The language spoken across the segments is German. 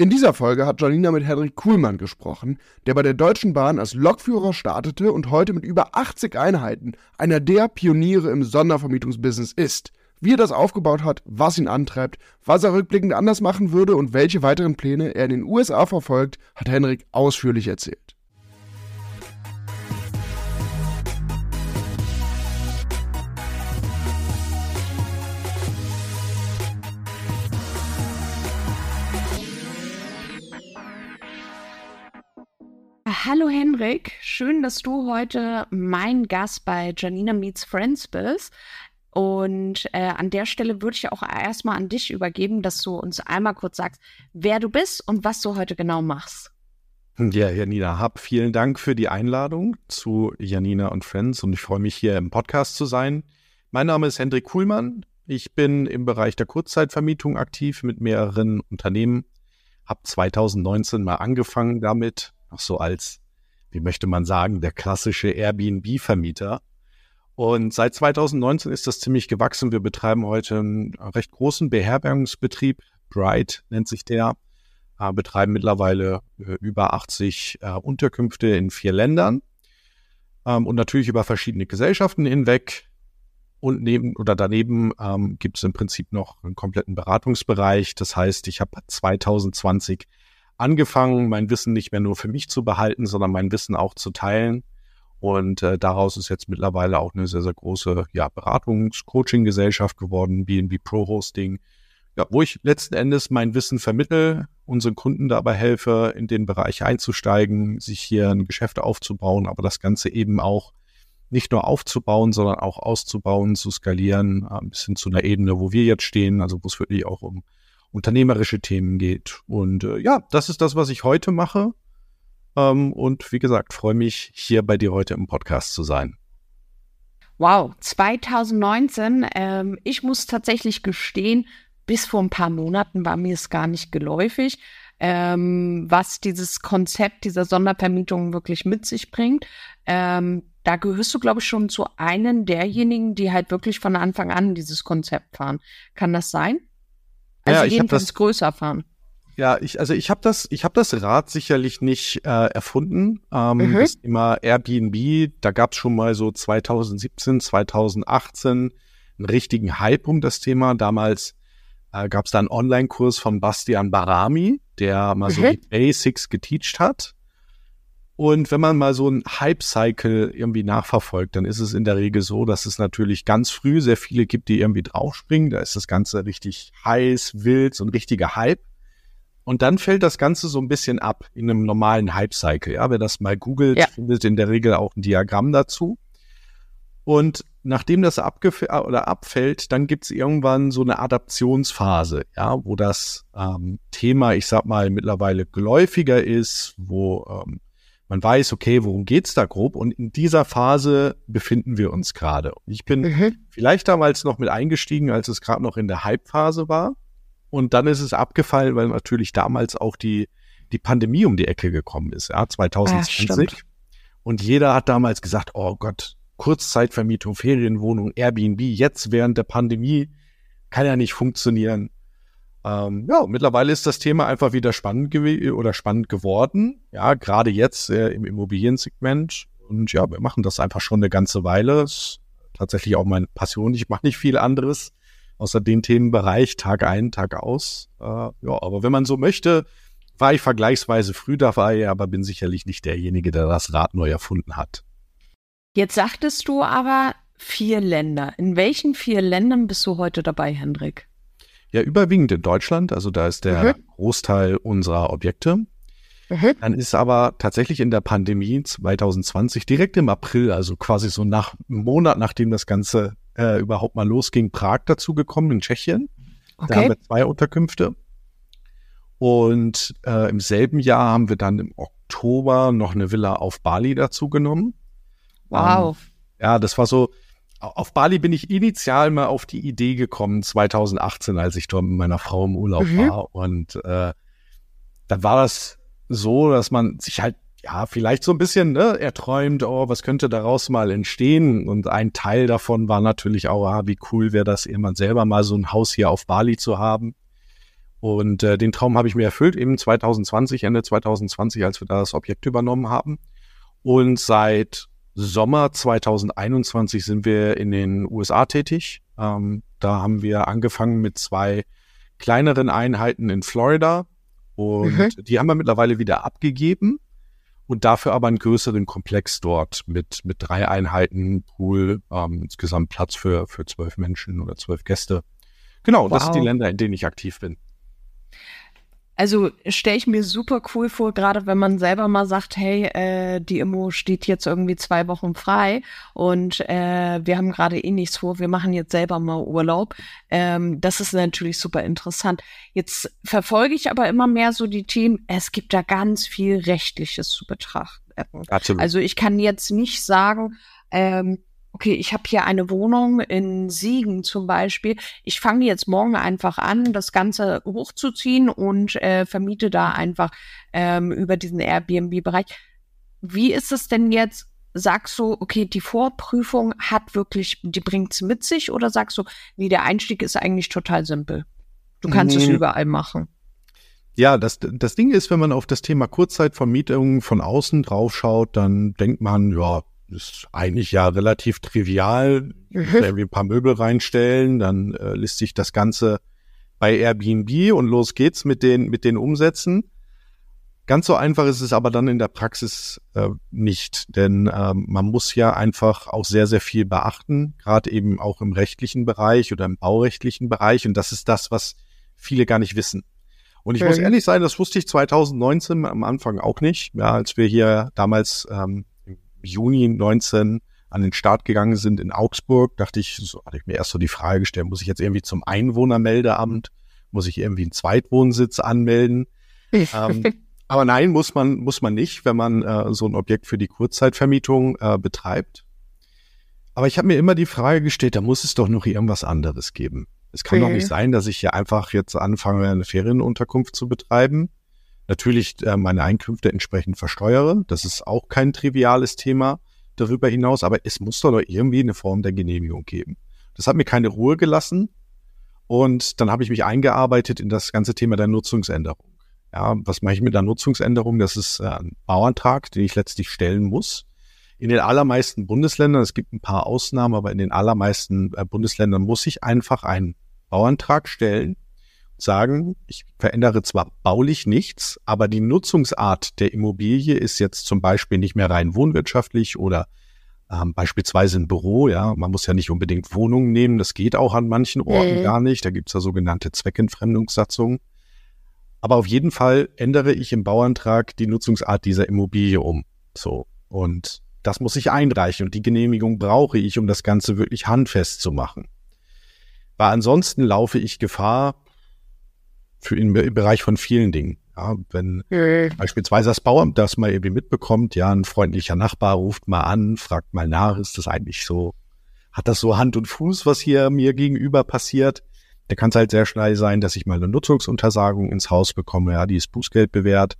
In dieser Folge hat Janina mit Henrik Kuhlmann gesprochen, der bei der Deutschen Bahn als Lokführer startete und heute mit über 80 Einheiten einer der Pioniere im Sondervermietungsbusiness ist. Wie er das aufgebaut hat, was ihn antreibt, was er rückblickend anders machen würde und welche weiteren Pläne er in den USA verfolgt, hat Henrik ausführlich erzählt. Hallo Henrik, schön, dass du heute mein Gast bei Janina Meets Friends bist. Und äh, an der Stelle würde ich auch erstmal an dich übergeben, dass du uns einmal kurz sagst, wer du bist und was du heute genau machst. Ja, Janina Hab, vielen Dank für die Einladung zu Janina und Friends und ich freue mich hier im Podcast zu sein. Mein Name ist Hendrik Kuhlmann. Ich bin im Bereich der Kurzzeitvermietung aktiv mit mehreren Unternehmen. Habe 2019 mal angefangen damit, noch so als, wie möchte man sagen, der klassische Airbnb-Vermieter. Und seit 2019 ist das ziemlich gewachsen. Wir betreiben heute einen recht großen Beherbergungsbetrieb. Bright nennt sich der. Äh, betreiben mittlerweile äh, über 80 äh, Unterkünfte in vier Ländern. Ähm, und natürlich über verschiedene Gesellschaften hinweg. Und neben oder daneben ähm, gibt es im Prinzip noch einen kompletten Beratungsbereich. Das heißt, ich habe 2020 angefangen, mein Wissen nicht mehr nur für mich zu behalten, sondern mein Wissen auch zu teilen. Und äh, daraus ist jetzt mittlerweile auch eine sehr, sehr große ja, Beratungs-Coaching-Gesellschaft geworden, BNB Pro Hosting, ja, wo ich letzten Endes mein Wissen vermittel, unseren Kunden dabei helfe, in den Bereich einzusteigen, sich hier ein Geschäft aufzubauen, aber das Ganze eben auch nicht nur aufzubauen, sondern auch auszubauen, zu skalieren, äh, ein bisschen zu einer Ebene, wo wir jetzt stehen, also wo es wirklich auch um unternehmerische Themen geht. Und äh, ja, das ist das, was ich heute mache. Ähm, und wie gesagt, freue mich, hier bei dir heute im Podcast zu sein. Wow, 2019. Ähm, ich muss tatsächlich gestehen, bis vor ein paar Monaten war mir es gar nicht geläufig, ähm, was dieses Konzept dieser Sondervermietung wirklich mit sich bringt. Ähm, da gehörst du, glaube ich, schon zu einem derjenigen, die halt wirklich von Anfang an dieses Konzept fahren. Kann das sein? Also ja, jedenfalls das, größer fahren. Ja, ich, also ich habe das, ich habe das Rad sicherlich nicht äh, erfunden. Ähm, mhm. Das Thema Airbnb, da gab es schon mal so 2017, 2018 einen richtigen Hype um das Thema. Damals äh, gab es da einen Online-Kurs von Bastian Barami, der mal mhm. so die Basics geteacht hat. Und wenn man mal so einen Hype-Cycle irgendwie nachverfolgt, dann ist es in der Regel so, dass es natürlich ganz früh sehr viele gibt, die irgendwie draufspringen. Da ist das Ganze richtig heiß, wild, so ein richtiger Hype. Und dann fällt das Ganze so ein bisschen ab in einem normalen Hype-Cycle. Ja, wer das mal googelt, ja. findet in der Regel auch ein Diagramm dazu. Und nachdem das oder abfällt, dann gibt es irgendwann so eine Adaptionsphase, ja, wo das ähm, Thema, ich sag mal, mittlerweile geläufiger ist, wo ähm, man weiß, okay, worum geht's da grob? Und in dieser Phase befinden wir uns gerade. Ich bin mhm. vielleicht damals noch mit eingestiegen, als es gerade noch in der Hype-Phase war. Und dann ist es abgefallen, weil natürlich damals auch die, die Pandemie um die Ecke gekommen ist, ja, 2020. Ah, und jeder hat damals gesagt, oh Gott, Kurzzeitvermietung, Ferienwohnung, Airbnb, jetzt während der Pandemie kann ja nicht funktionieren. Ähm, ja, mittlerweile ist das Thema einfach wieder spannend oder spannend geworden. Ja, gerade jetzt äh, im Immobiliensegment. Und ja, wir machen das einfach schon eine ganze Weile. ist tatsächlich auch meine Passion. Ich mache nicht viel anderes außer den Themenbereich Tag ein, Tag aus. Äh, ja, aber wenn man so möchte, war ich vergleichsweise früh dabei, aber bin sicherlich nicht derjenige, der das Rad neu erfunden hat. Jetzt sagtest du aber vier Länder. In welchen vier Ländern bist du heute dabei, Hendrik? Ja, überwiegend in Deutschland, also da ist der mhm. Großteil unserer Objekte. Mhm. Dann ist aber tatsächlich in der Pandemie 2020 direkt im April, also quasi so nach einem Monat, nachdem das Ganze äh, überhaupt mal losging, Prag dazugekommen in Tschechien. Okay. Da haben wir zwei Unterkünfte. Und äh, im selben Jahr haben wir dann im Oktober noch eine Villa auf Bali dazu genommen. Wow. Ähm, ja, das war so, auf Bali bin ich initial mal auf die Idee gekommen, 2018, als ich dort mit meiner Frau im Urlaub mhm. war. Und äh, dann war das so, dass man sich halt, ja, vielleicht so ein bisschen ne, erträumt, oh, was könnte daraus mal entstehen? Und ein Teil davon war natürlich auch, ah, wie cool wäre das, irgendwann selber mal so ein Haus hier auf Bali zu haben. Und äh, den Traum habe ich mir erfüllt, eben 2020, Ende 2020, als wir da das Objekt übernommen haben. Und seit Sommer 2021 sind wir in den USA tätig. Ähm, da haben wir angefangen mit zwei kleineren Einheiten in Florida und mhm. die haben wir mittlerweile wieder abgegeben und dafür aber einen größeren Komplex dort mit, mit drei Einheiten, Pool, ähm, insgesamt Platz für, für zwölf Menschen oder zwölf Gäste. Genau, wow. das sind die Länder, in denen ich aktiv bin. Also stelle ich mir super cool vor, gerade wenn man selber mal sagt, hey, äh, die Immo steht jetzt irgendwie zwei Wochen frei und äh, wir haben gerade eh nichts vor, wir machen jetzt selber mal Urlaub. Ähm, das ist natürlich super interessant. Jetzt verfolge ich aber immer mehr so die Themen, es gibt da ganz viel Rechtliches zu betrachten. Absolut. Also ich kann jetzt nicht sagen, ähm, okay, ich habe hier eine Wohnung in Siegen zum Beispiel. Ich fange jetzt morgen einfach an, das Ganze hochzuziehen und äh, vermiete da einfach ähm, über diesen Airbnb-Bereich. Wie ist es denn jetzt? Sagst du, okay, die Vorprüfung hat wirklich, die bringt's mit sich oder sagst du, nee, der Einstieg ist eigentlich total simpel. Du kannst mhm. es überall machen. Ja, das, das Ding ist, wenn man auf das Thema Kurzzeitvermietung von außen draufschaut, dann denkt man, ja, ist eigentlich ja relativ trivial. Mhm. Irgendwie ein paar Möbel reinstellen, dann äh, lässt sich das Ganze bei Airbnb und los geht's mit den, mit den Umsätzen. Ganz so einfach ist es aber dann in der Praxis äh, nicht, denn äh, man muss ja einfach auch sehr, sehr viel beachten, gerade eben auch im rechtlichen Bereich oder im baurechtlichen Bereich. Und das ist das, was viele gar nicht wissen. Und ich mhm. muss ehrlich sein, das wusste ich 2019 am Anfang auch nicht, ja, als wir hier damals ähm, Juni 19 an den Start gegangen sind in Augsburg, dachte ich, so hatte ich mir erst so die Frage gestellt, muss ich jetzt irgendwie zum Einwohnermeldeamt, muss ich irgendwie einen Zweitwohnsitz anmelden? ähm, aber nein, muss man, muss man nicht, wenn man äh, so ein Objekt für die Kurzzeitvermietung äh, betreibt. Aber ich habe mir immer die Frage gestellt, da muss es doch noch irgendwas anderes geben. Es kann okay. doch nicht sein, dass ich hier einfach jetzt anfange, eine Ferienunterkunft zu betreiben natürlich äh, meine Einkünfte entsprechend versteuere. Das ist auch kein triviales Thema darüber hinaus, aber es muss doch irgendwie eine Form der Genehmigung geben. Das hat mir keine Ruhe gelassen und dann habe ich mich eingearbeitet in das ganze Thema der Nutzungsänderung. Ja, was mache ich mit der Nutzungsänderung? Das ist äh, ein Bauantrag, den ich letztlich stellen muss. In den allermeisten Bundesländern, es gibt ein paar Ausnahmen, aber in den allermeisten äh, Bundesländern muss ich einfach einen Bauantrag stellen sagen, ich verändere zwar baulich nichts, aber die Nutzungsart der Immobilie ist jetzt zum Beispiel nicht mehr rein wohnwirtschaftlich oder ähm, beispielsweise ein Büro, ja, man muss ja nicht unbedingt Wohnungen nehmen, das geht auch an manchen Orten mhm. gar nicht, da gibt's ja sogenannte Zweckentfremdungssatzungen. Aber auf jeden Fall ändere ich im Bauantrag die Nutzungsart dieser Immobilie um. So. Und das muss ich einreichen und die Genehmigung brauche ich, um das Ganze wirklich handfest zu machen. Weil ansonsten laufe ich Gefahr, für im, Bereich von vielen Dingen. Ja, wenn mhm. beispielsweise das Bauamt das mal irgendwie mitbekommt, ja, ein freundlicher Nachbar ruft mal an, fragt mal nach, ist das eigentlich so, hat das so Hand und Fuß, was hier mir gegenüber passiert? Da kann es halt sehr schnell sein, dass ich mal eine Nutzungsuntersagung ins Haus bekomme, ja, die ist Bußgeld bewährt,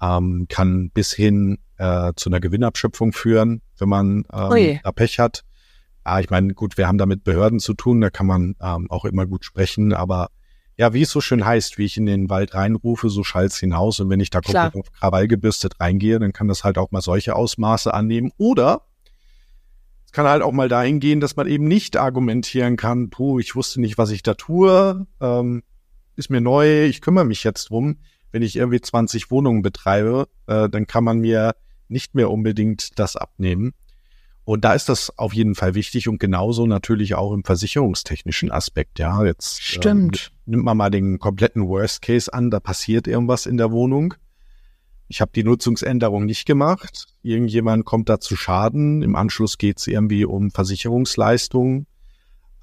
ähm, kann bis hin äh, zu einer Gewinnabschöpfung führen, wenn man ähm, da Pech hat. Ja, ich meine, gut, wir haben da mit Behörden zu tun, da kann man ähm, auch immer gut sprechen, aber ja, wie es so schön heißt, wie ich in den Wald reinrufe, so schallt's hinaus. Und wenn ich da komplett auf Krawall gebürstet reingehe, dann kann das halt auch mal solche Ausmaße annehmen. Oder es kann halt auch mal dahin gehen, dass man eben nicht argumentieren kann, puh, ich wusste nicht, was ich da tue, ähm, ist mir neu, ich kümmere mich jetzt drum. Wenn ich irgendwie 20 Wohnungen betreibe, äh, dann kann man mir nicht mehr unbedingt das abnehmen. Und da ist das auf jeden Fall wichtig und genauso natürlich auch im versicherungstechnischen Aspekt. Ja, jetzt Stimmt. Ähm, nimmt man mal den kompletten Worst Case an, da passiert irgendwas in der Wohnung. Ich habe die Nutzungsänderung nicht gemacht. Irgendjemand kommt da zu Schaden. Im Anschluss geht es irgendwie um Versicherungsleistungen.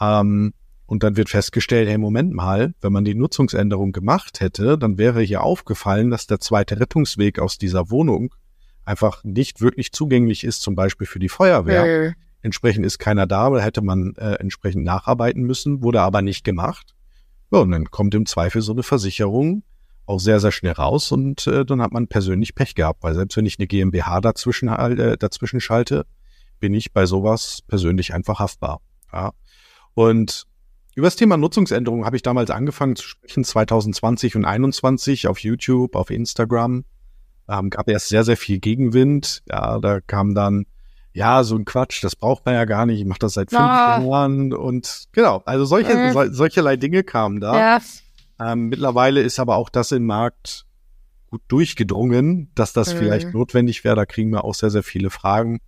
Ähm, und dann wird festgestellt, hey, Moment mal, wenn man die Nutzungsänderung gemacht hätte, dann wäre hier aufgefallen, dass der zweite Rettungsweg aus dieser Wohnung einfach nicht wirklich zugänglich ist, zum Beispiel für die Feuerwehr. Mhm. Entsprechend ist keiner da, da hätte man äh, entsprechend nacharbeiten müssen, wurde aber nicht gemacht. Ja, und dann kommt im Zweifel so eine Versicherung auch sehr, sehr schnell raus und äh, dann hat man persönlich Pech gehabt, weil selbst wenn ich eine GmbH dazwischen, äh, dazwischen schalte, bin ich bei sowas persönlich einfach haftbar. Ja. Und Über das Thema Nutzungsänderung habe ich damals angefangen zu sprechen, 2020 und 2021 auf YouTube, auf Instagram. Ähm, gab erst sehr, sehr viel Gegenwind. Ja, da kam dann, ja, so ein Quatsch, das braucht man ja gar nicht, ich mache das seit fünf ah. Jahren und genau, also solche, äh. so, solcherlei Dinge kamen da. Ja. Ähm, mittlerweile ist aber auch das im Markt gut durchgedrungen, dass das mhm. vielleicht notwendig wäre. Da kriegen wir auch sehr, sehr viele Fragen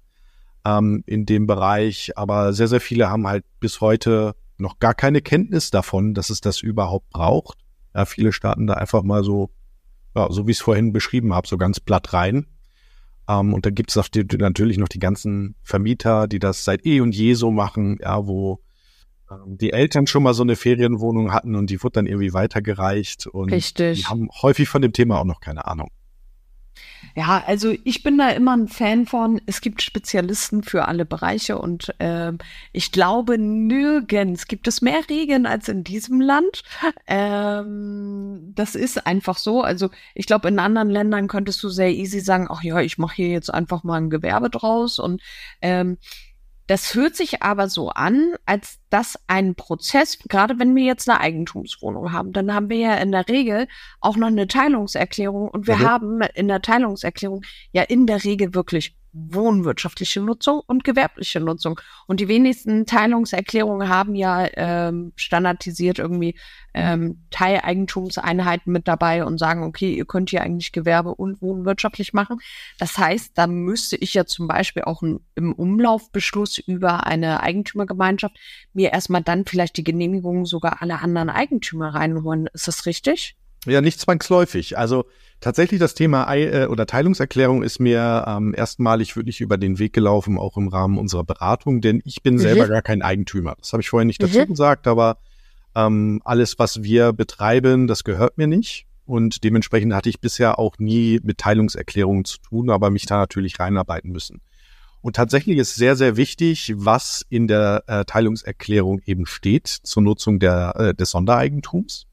ähm, in dem Bereich. Aber sehr, sehr viele haben halt bis heute noch gar keine Kenntnis davon, dass es das überhaupt braucht. Ja, viele starten da einfach mal so, ja, so wie ich es vorhin beschrieben habe, so ganz platt rein. Ähm, und da gibt es natürlich noch die ganzen Vermieter, die das seit eh und je so machen, ja, wo ähm, die Eltern schon mal so eine Ferienwohnung hatten und die wurde dann irgendwie weitergereicht und Richtig. die haben häufig von dem Thema auch noch keine Ahnung. Ja, also ich bin da immer ein Fan von, es gibt Spezialisten für alle Bereiche und äh, ich glaube, nirgends gibt es mehr Regeln als in diesem Land. Ähm, das ist einfach so. Also ich glaube, in anderen Ländern könntest du sehr easy sagen, ach ja, ich mache hier jetzt einfach mal ein Gewerbe draus und ähm, das hört sich aber so an, als dass ein Prozess, gerade wenn wir jetzt eine Eigentumswohnung haben, dann haben wir ja in der Regel auch noch eine Teilungserklärung und wir mhm. haben in der Teilungserklärung ja in der Regel wirklich wohnwirtschaftliche Nutzung und gewerbliche Nutzung. Und die wenigsten Teilungserklärungen haben ja ähm, standardisiert irgendwie ähm, Teileigentumseinheiten mit dabei und sagen, okay, ihr könnt hier eigentlich Gewerbe und wohnwirtschaftlich machen. Das heißt, da müsste ich ja zum Beispiel auch ein, im Umlaufbeschluss über eine Eigentümergemeinschaft mir erstmal dann vielleicht die Genehmigung sogar aller anderen Eigentümer reinholen. Ist das richtig? Ja, nicht zwangsläufig. Also tatsächlich das Thema äh, oder Teilungserklärung ist mir ähm, erstmalig wirklich über den Weg gelaufen, auch im Rahmen unserer Beratung, denn ich bin mhm. selber gar kein Eigentümer. Das habe ich vorher nicht dazu mhm. gesagt, aber ähm, alles, was wir betreiben, das gehört mir nicht. Und dementsprechend hatte ich bisher auch nie mit Teilungserklärungen zu tun, aber mich da natürlich reinarbeiten müssen. Und tatsächlich ist sehr, sehr wichtig, was in der äh, Teilungserklärung eben steht zur Nutzung der, äh, des Sondereigentums.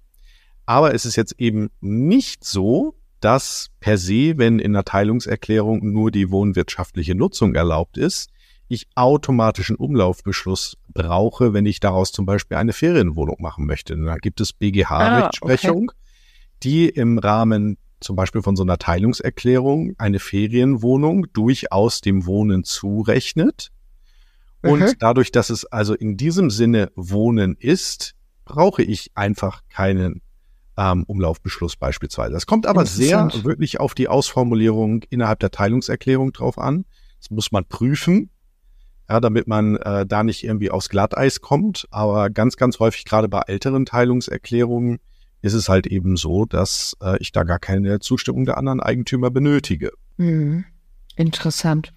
Aber es ist jetzt eben nicht so, dass per se, wenn in der Teilungserklärung nur die wohnwirtschaftliche Nutzung erlaubt ist, ich automatisch einen Umlaufbeschluss brauche, wenn ich daraus zum Beispiel eine Ferienwohnung machen möchte. Da gibt es BGH-Rechtsprechung, ah, okay. die im Rahmen zum Beispiel von so einer Teilungserklärung eine Ferienwohnung durchaus dem Wohnen zurechnet. Und mhm. dadurch, dass es also in diesem Sinne Wohnen ist, brauche ich einfach keinen ähm, Umlaufbeschluss beispielsweise. Das kommt aber sehr wirklich auf die Ausformulierung innerhalb der Teilungserklärung drauf an. Das muss man prüfen, ja, damit man äh, da nicht irgendwie aufs Glatteis kommt. Aber ganz, ganz häufig, gerade bei älteren Teilungserklärungen, ist es halt eben so, dass äh, ich da gar keine Zustimmung der anderen Eigentümer benötige. Mhm. Interessant.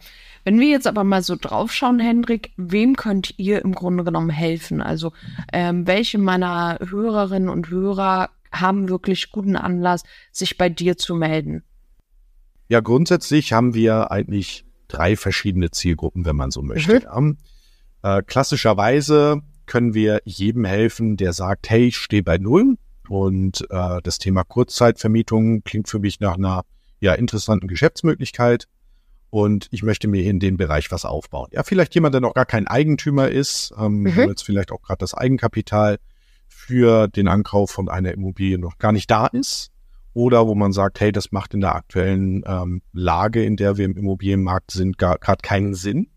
Wenn wir jetzt aber mal so draufschauen, Hendrik, wem könnt ihr im Grunde genommen helfen? Also ähm, welche meiner Hörerinnen und Hörer haben wirklich guten Anlass, sich bei dir zu melden? Ja, grundsätzlich haben wir eigentlich drei verschiedene Zielgruppen, wenn man so möchte. Mhm. Äh, klassischerweise können wir jedem helfen, der sagt, hey, ich stehe bei Null. Und äh, das Thema Kurzzeitvermietung klingt für mich nach einer ja, interessanten Geschäftsmöglichkeit. Und ich möchte mir in dem Bereich was aufbauen. Ja, vielleicht jemand, der noch gar kein Eigentümer ist, ähm, mhm. jetzt vielleicht auch gerade das Eigenkapital für den Ankauf von einer Immobilie noch gar nicht da ist oder wo man sagt, hey, das macht in der aktuellen ähm, Lage, in der wir im Immobilienmarkt sind, gerade keinen Sinn.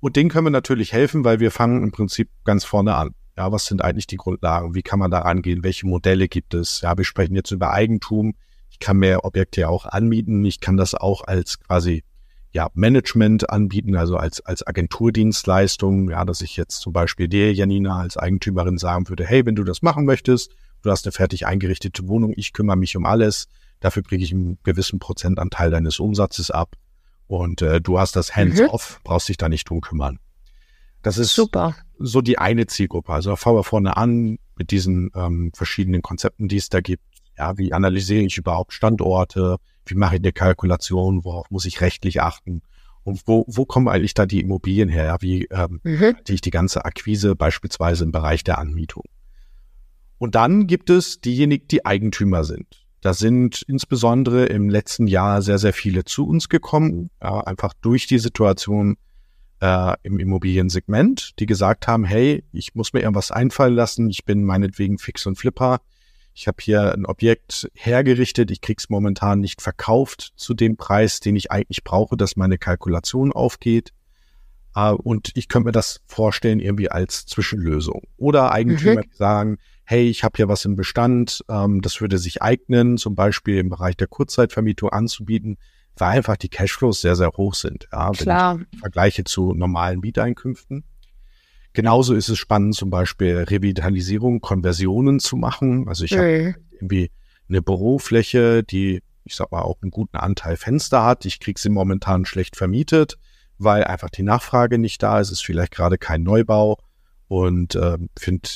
Und denen können wir natürlich helfen, weil wir fangen im Prinzip ganz vorne an. Ja, was sind eigentlich die Grundlagen? Wie kann man da rangehen? Welche Modelle gibt es? Ja, wir sprechen jetzt über Eigentum. Ich kann mehr Objekte ja auch anmieten. Ich kann das auch als quasi ja, Management anbieten, also als, als Agenturdienstleistung, ja, dass ich jetzt zum Beispiel dir, Janina, als Eigentümerin sagen würde, hey, wenn du das machen möchtest, du hast eine fertig eingerichtete Wohnung, ich kümmere mich um alles, dafür kriege ich einen gewissen Prozentanteil deines Umsatzes ab und äh, du hast das Hands-off, mhm. brauchst dich da nicht drum kümmern. Das ist Super. so die eine Zielgruppe. Also fangen wir vorne an mit diesen ähm, verschiedenen Konzepten, die es da gibt. Ja, wie analysiere ich überhaupt Standorte? Wie mache ich eine Kalkulation, worauf muss ich rechtlich achten und wo, wo kommen eigentlich da die Immobilien her? Ja, wie ähm, mhm. ich die ganze Akquise beispielsweise im Bereich der Anmietung. Und dann gibt es diejenigen, die Eigentümer sind. Da sind insbesondere im letzten Jahr sehr, sehr viele zu uns gekommen, ja, einfach durch die Situation äh, im Immobiliensegment, die gesagt haben, hey, ich muss mir irgendwas einfallen lassen, ich bin meinetwegen Fix und Flipper, ich habe hier ein Objekt hergerichtet, ich krieg's momentan nicht verkauft zu dem Preis, den ich eigentlich brauche, dass meine Kalkulation aufgeht. Uh, und ich könnte mir das vorstellen irgendwie als Zwischenlösung. Oder Eigentümer mhm. sagen, hey, ich habe hier was im Bestand, ähm, das würde sich eignen, zum Beispiel im Bereich der Kurzzeitvermietung anzubieten, weil einfach die Cashflows sehr, sehr hoch sind. Ja, Klar. Wenn ich vergleiche zu normalen Mieteinkünften. Genauso ist es spannend, zum Beispiel Revitalisierung, Konversionen zu machen. Also ich mhm. habe irgendwie eine Bürofläche, die, ich sag mal, auch einen guten Anteil Fenster hat. Ich kriege sie momentan schlecht vermietet, weil einfach die Nachfrage nicht da ist. Es ist vielleicht gerade kein Neubau und äh, finde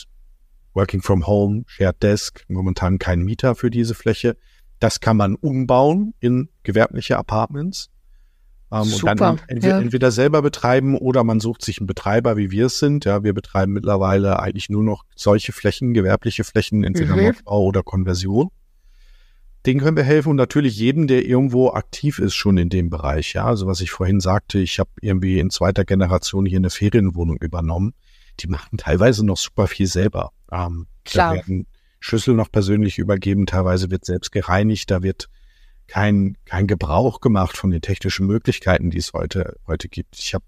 Working from Home, Shared Desk, momentan kein Mieter für diese Fläche. Das kann man umbauen in gewerbliche Apartments. Ähm, und dann entweder, ja. entweder, selber betreiben oder man sucht sich einen Betreiber, wie wir es sind. Ja, wir betreiben mittlerweile eigentlich nur noch solche Flächen, gewerbliche Flächen, entweder mhm. Neubau oder Konversion. Den können wir helfen und natürlich jedem, der irgendwo aktiv ist schon in dem Bereich. Ja, also was ich vorhin sagte, ich habe irgendwie in zweiter Generation hier eine Ferienwohnung übernommen. Die machen teilweise noch super viel selber. Ähm, Klar. Da werden Schlüssel noch persönlich übergeben, teilweise wird selbst gereinigt, da wird kein, kein Gebrauch gemacht von den technischen Möglichkeiten, die es heute, heute gibt. Ich habe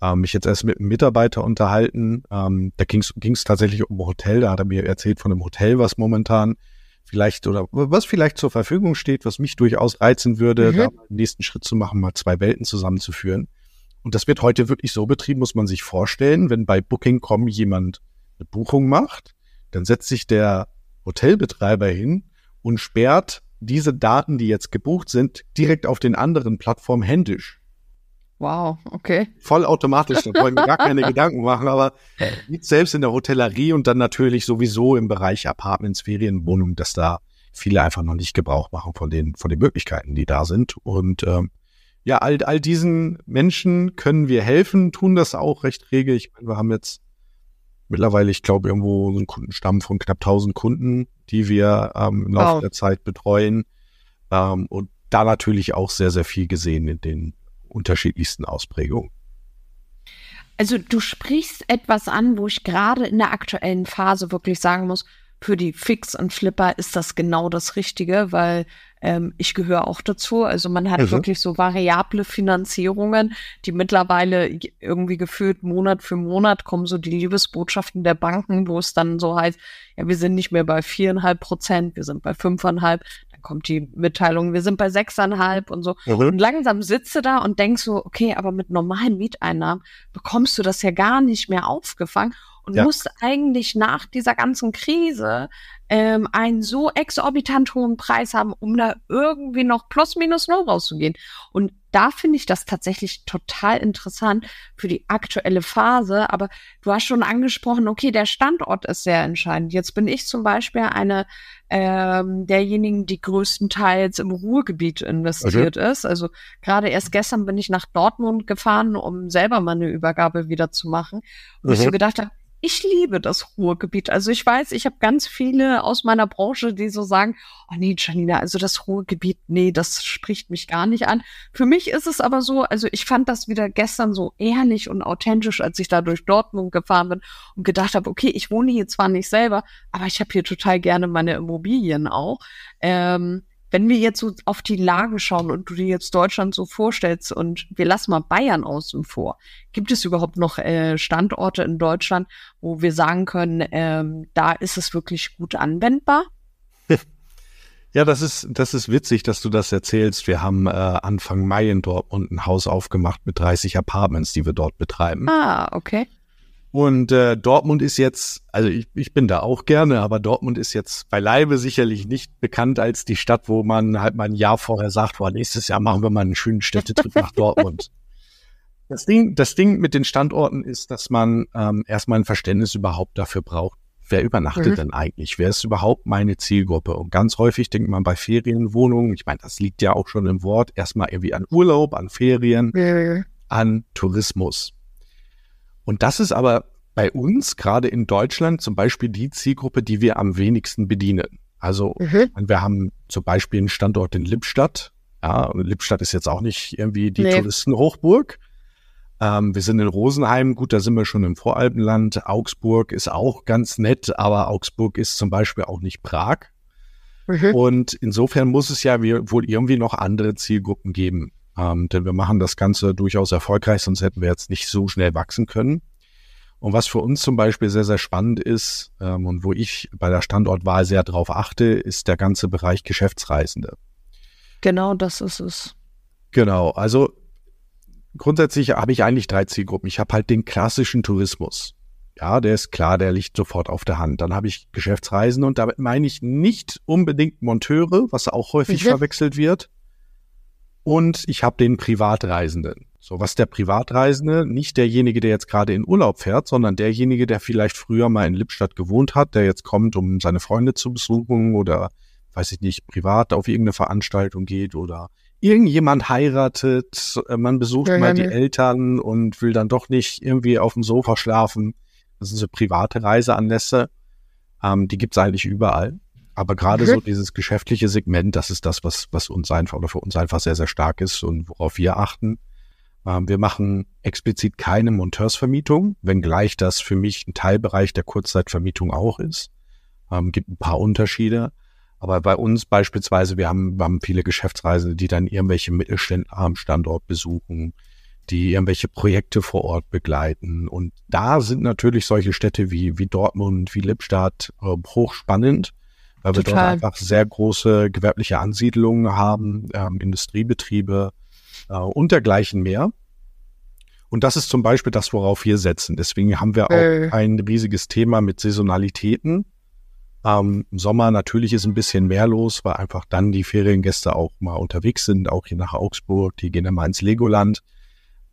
ähm, mich jetzt erst mit einem Mitarbeiter unterhalten. Ähm, da ging es tatsächlich um ein Hotel. Da hat er mir erzählt von einem Hotel, was momentan vielleicht oder was vielleicht zur Verfügung steht, was mich durchaus reizen würde, mhm. da den nächsten Schritt zu machen, mal zwei Welten zusammenzuführen. Und das wird heute wirklich so betrieben, muss man sich vorstellen, wenn bei Booking.com jemand eine Buchung macht, dann setzt sich der Hotelbetreiber hin und sperrt diese Daten, die jetzt gebucht sind, direkt auf den anderen Plattformen händisch. Wow, okay. Vollautomatisch, da wollen wir gar keine Gedanken machen, aber selbst in der Hotellerie und dann natürlich sowieso im Bereich Apartments, Ferienwohnungen, dass da viele einfach noch nicht Gebrauch machen von den, von den Möglichkeiten, die da sind. Und ähm, ja, all, all diesen Menschen können wir helfen, tun das auch recht rege. Ich meine, wir haben jetzt mittlerweile, ich glaube, irgendwo so einen Kundenstamm von knapp 1000 Kunden, die wir ähm, im Laufe wow. der Zeit betreuen. Ähm, und da natürlich auch sehr, sehr viel gesehen in den unterschiedlichsten Ausprägungen. Also du sprichst etwas an, wo ich gerade in der aktuellen Phase wirklich sagen muss, für die Fix und Flipper ist das genau das Richtige, weil ähm, ich gehöre auch dazu. Also man hat mhm. wirklich so variable Finanzierungen, die mittlerweile irgendwie gefühlt Monat für Monat kommen so die Liebesbotschaften der Banken, wo es dann so heißt, ja, wir sind nicht mehr bei viereinhalb Prozent, wir sind bei fünfeinhalb. Dann kommt die Mitteilung, wir sind bei sechseinhalb und so. Mhm. Und langsam sitze da und denkst so, okay, aber mit normalen Mieteinnahmen bekommst du das ja gar nicht mehr aufgefangen und ja. musst eigentlich nach dieser ganzen Krise ähm, einen so exorbitant hohen Preis haben, um da irgendwie noch plus minus null rauszugehen. Und da finde ich das tatsächlich total interessant für die aktuelle Phase. Aber du hast schon angesprochen, okay, der Standort ist sehr entscheidend. Jetzt bin ich zum Beispiel eine ähm, derjenigen, die größtenteils im Ruhrgebiet investiert okay. ist. Also gerade erst gestern bin ich nach Dortmund gefahren, um selber meine Übergabe wieder zu machen. Und mhm. ich so gedacht habe, ich liebe das Ruhrgebiet. Also ich weiß, ich habe ganz viele aus meiner Branche, die so sagen, oh nee, Janina, also das Ruhrgebiet, nee, das spricht mich gar nicht an. Für mich ist es aber so, also ich fand das wieder gestern so ehrlich und authentisch, als ich da durch Dortmund gefahren bin und gedacht habe, okay, ich wohne hier zwar nicht selber, aber ich habe hier total gerne meine Immobilien auch. Ähm, wenn wir jetzt so auf die Lage schauen und du dir jetzt Deutschland so vorstellst und wir lassen mal Bayern außen vor, gibt es überhaupt noch äh, Standorte in Deutschland, wo wir sagen können, ähm, da ist es wirklich gut anwendbar? Ja, das ist, das ist witzig, dass du das erzählst. Wir haben äh, Anfang Mai in Dortmund ein Haus aufgemacht mit 30 Apartments, die wir dort betreiben. Ah, okay. Und äh, Dortmund ist jetzt, also ich, ich bin da auch gerne, aber Dortmund ist jetzt beileibe sicherlich nicht bekannt als die Stadt, wo man halt mal ein Jahr vorher sagt, boah, nächstes Jahr machen wir mal einen schönen Städtetrip nach Dortmund. Das Ding, das Ding mit den Standorten ist, dass man ähm, erstmal ein Verständnis überhaupt dafür braucht. Wer übernachtet mhm. denn eigentlich? Wer ist überhaupt meine Zielgruppe? Und ganz häufig denkt man bei Ferienwohnungen, ich meine, das liegt ja auch schon im Wort, erstmal irgendwie an Urlaub, an Ferien, mhm. an Tourismus. Und das ist aber bei uns, gerade in Deutschland, zum Beispiel die Zielgruppe, die wir am wenigsten bedienen. Also mhm. wir haben zum Beispiel einen Standort in Lippstadt. Ja, und Lippstadt ist jetzt auch nicht irgendwie die nee. Touristenhochburg. Ähm, wir sind in Rosenheim, gut, da sind wir schon im Voralpenland. Augsburg ist auch ganz nett, aber Augsburg ist zum Beispiel auch nicht Prag. Mhm. Und insofern muss es ja wohl irgendwie noch andere Zielgruppen geben. Ähm, denn wir machen das Ganze durchaus erfolgreich, sonst hätten wir jetzt nicht so schnell wachsen können. Und was für uns zum Beispiel sehr, sehr spannend ist ähm, und wo ich bei der Standortwahl sehr drauf achte, ist der ganze Bereich Geschäftsreisende. Genau, das ist es. Genau, also grundsätzlich habe ich eigentlich drei Zielgruppen. Ich habe halt den klassischen Tourismus. Ja, der ist klar, der liegt sofort auf der Hand. Dann habe ich Geschäftsreisen und damit meine ich nicht unbedingt Monteure, was auch häufig mhm. verwechselt wird. Und ich habe den Privatreisenden. So, was der Privatreisende, nicht derjenige, der jetzt gerade in Urlaub fährt, sondern derjenige, der vielleicht früher mal in Lippstadt gewohnt hat, der jetzt kommt, um seine Freunde zu besuchen oder, weiß ich nicht, privat auf irgendeine Veranstaltung geht oder irgendjemand heiratet, man besucht ja, mal die Eltern und will dann doch nicht irgendwie auf dem Sofa schlafen. Das sind so private Reiseanlässe. Ähm, die gibt's eigentlich überall. Aber gerade mhm. so dieses geschäftliche Segment, das ist das, was, was uns einfach oder für uns einfach sehr, sehr stark ist und worauf wir achten. Ähm, wir machen explizit keine Monteursvermietung, wenngleich das für mich ein Teilbereich der Kurzzeitvermietung auch ist. Ähm, gibt ein paar Unterschiede. Aber bei uns beispielsweise, wir haben, wir haben viele Geschäftsreisende, die dann irgendwelche Mittelständler am Standort besuchen, die irgendwelche Projekte vor Ort begleiten. Und da sind natürlich solche Städte wie, wie Dortmund, wie Lippstadt äh, hochspannend, weil Total. wir dort einfach sehr große gewerbliche Ansiedlungen haben, ähm, Industriebetriebe äh, und dergleichen mehr. Und das ist zum Beispiel das, worauf wir setzen. Deswegen haben wir auch äh. ein riesiges Thema mit Saisonalitäten. Ähm, Im Sommer natürlich ist ein bisschen mehr los, weil einfach dann die Feriengäste auch mal unterwegs sind, auch hier nach Augsburg, die gehen immer ins Legoland.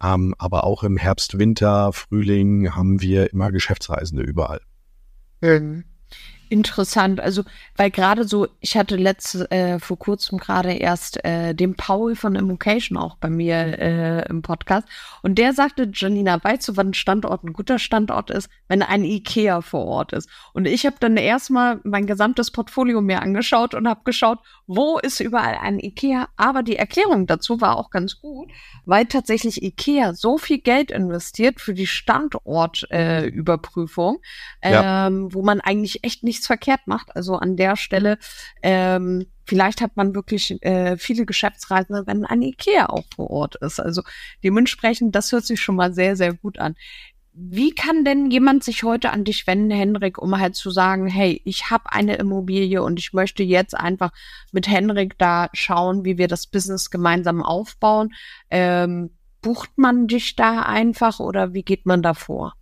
Ähm, aber auch im Herbst, Winter, Frühling haben wir immer Geschäftsreisende überall. Mhm interessant. Also, weil gerade so, ich hatte letzte, äh, vor kurzem gerade erst äh, den Paul von Immocation auch bei mir äh, im Podcast. Und der sagte, Janina, weißt du, wann ein Standort ein guter Standort ist? Wenn ein IKEA vor Ort ist. Und ich habe dann erstmal mein gesamtes Portfolio mir angeschaut und habe geschaut, wo ist überall ein IKEA. Aber die Erklärung dazu war auch ganz gut, weil tatsächlich IKEA so viel Geld investiert für die Standortüberprüfung, äh, ja. ähm, wo man eigentlich echt nicht nichts verkehrt macht. Also an der Stelle, ähm, vielleicht hat man wirklich äh, viele Geschäftsreisende, wenn ein Ikea auch vor Ort ist. Also dementsprechend, das hört sich schon mal sehr, sehr gut an. Wie kann denn jemand sich heute an dich wenden, Henrik, um halt zu sagen, hey, ich habe eine Immobilie und ich möchte jetzt einfach mit Henrik da schauen, wie wir das Business gemeinsam aufbauen. Ähm, bucht man dich da einfach oder wie geht man da vor?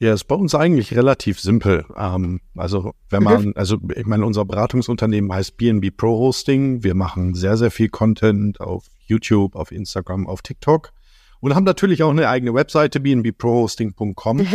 Ja, ist bei uns eigentlich relativ simpel. Ähm, also wenn man, also ich meine, unser Beratungsunternehmen heißt BNB Pro Hosting. Wir machen sehr, sehr viel Content auf YouTube, auf Instagram, auf TikTok und haben natürlich auch eine eigene Webseite, bnbprohosting.com. Mhm.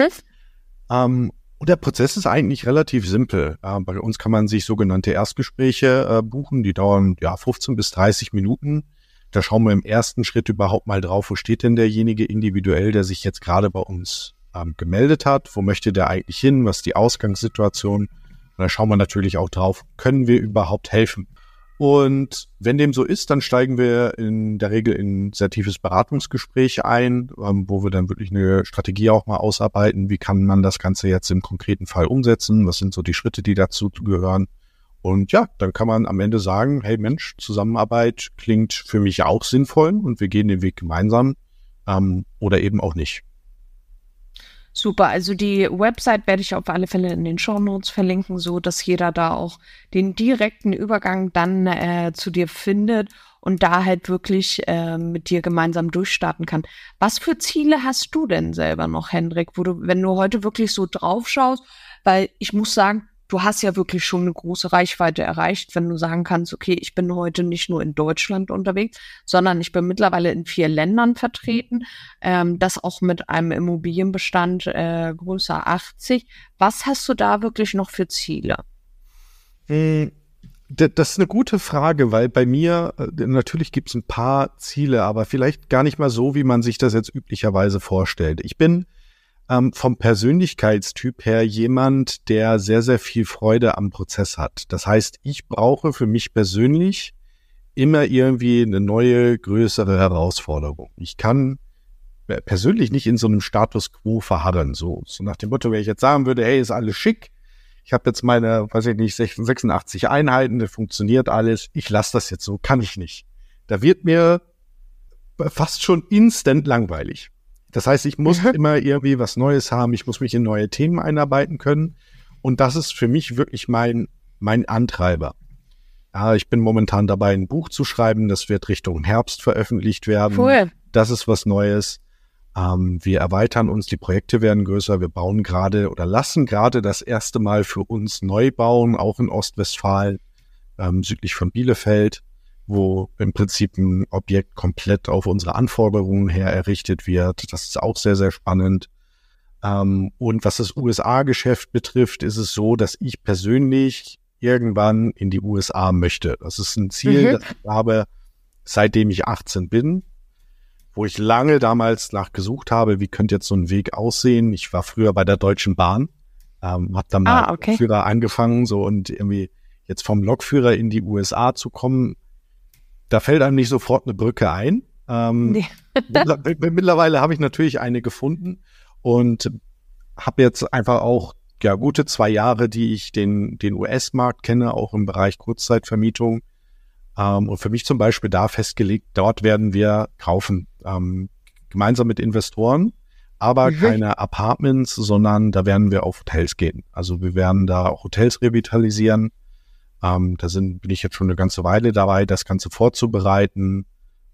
Ähm, und der Prozess ist eigentlich relativ simpel. Äh, bei uns kann man sich sogenannte Erstgespräche äh, buchen, die dauern ja 15 bis 30 Minuten. Da schauen wir im ersten Schritt überhaupt mal drauf, wo steht denn derjenige individuell, der sich jetzt gerade bei uns ähm, gemeldet hat. Wo möchte der eigentlich hin? Was ist die Ausgangssituation? Und dann schauen wir natürlich auch drauf, können wir überhaupt helfen? Und wenn dem so ist, dann steigen wir in der Regel in sehr tiefes Beratungsgespräch ein, ähm, wo wir dann wirklich eine Strategie auch mal ausarbeiten. Wie kann man das Ganze jetzt im konkreten Fall umsetzen? Was sind so die Schritte, die dazu gehören? Und ja, dann kann man am Ende sagen, hey Mensch, Zusammenarbeit klingt für mich auch sinnvoll und wir gehen den Weg gemeinsam ähm, oder eben auch nicht. Super, also die Website werde ich auf alle Fälle in den Show Notes verlinken, so dass jeder da auch den direkten Übergang dann äh, zu dir findet und da halt wirklich äh, mit dir gemeinsam durchstarten kann. Was für Ziele hast du denn selber noch, Hendrik, wo du, wenn du heute wirklich so drauf schaust, weil ich muss sagen, du hast ja wirklich schon eine große Reichweite erreicht, wenn du sagen kannst, okay, ich bin heute nicht nur in Deutschland unterwegs, sondern ich bin mittlerweile in vier Ländern vertreten, ähm, das auch mit einem Immobilienbestand äh, größer 80. Was hast du da wirklich noch für Ziele? Hm. Das ist eine gute Frage, weil bei mir äh, natürlich gibt es ein paar Ziele, aber vielleicht gar nicht mal so, wie man sich das jetzt üblicherweise vorstellt. Ich bin ähm, vom Persönlichkeitstyp her jemand, der sehr, sehr viel Freude am Prozess hat. Das heißt, ich brauche für mich persönlich immer irgendwie eine neue, größere Herausforderung. Ich kann persönlich nicht in so einem Status quo verharren. So, so nach dem Motto, wenn ich jetzt sagen würde, hey, ist alles schick, ich habe jetzt meine, weiß ich nicht, 86 Einheiten, das funktioniert alles, ich lasse das jetzt so, kann ich nicht. Da wird mir fast schon instant langweilig. Das heißt, ich muss mhm. immer irgendwie was Neues haben, ich muss mich in neue Themen einarbeiten können. Und das ist für mich wirklich mein, mein Antreiber. Ja, ich bin momentan dabei, ein Buch zu schreiben. Das wird Richtung Herbst veröffentlicht werden. Cool. Das ist was Neues. Ähm, wir erweitern uns, die Projekte werden größer. Wir bauen gerade oder lassen gerade das erste Mal für uns neu bauen, auch in Ostwestfalen, ähm, südlich von Bielefeld, wo im Prinzip ein Objekt komplett auf unsere Anforderungen her errichtet wird. Das ist auch sehr, sehr spannend. Ähm, und was das USA-Geschäft betrifft, ist es so, dass ich persönlich irgendwann in die USA möchte. Das ist ein Ziel, mhm. das ich habe, seitdem ich 18 bin, wo ich lange damals nachgesucht habe, wie könnte jetzt so ein Weg aussehen. Ich war früher bei der Deutschen Bahn, ähm, habe dann mal ah, okay. Führer angefangen, so und irgendwie jetzt vom Lokführer in die USA zu kommen, da fällt einem nicht sofort eine Brücke ein. Ähm, nee. mittlerweile habe ich natürlich eine gefunden und habe jetzt einfach auch ja gute zwei Jahre, die ich den, den US-Markt kenne, auch im Bereich Kurzzeitvermietung. Ähm, und für mich zum Beispiel da festgelegt, dort werden wir kaufen, ähm, gemeinsam mit Investoren, aber mhm. keine Apartments, sondern da werden wir auf Hotels gehen. Also wir werden da auch Hotels revitalisieren. Ähm, da sind, bin ich jetzt schon eine ganze Weile dabei, das Ganze vorzubereiten.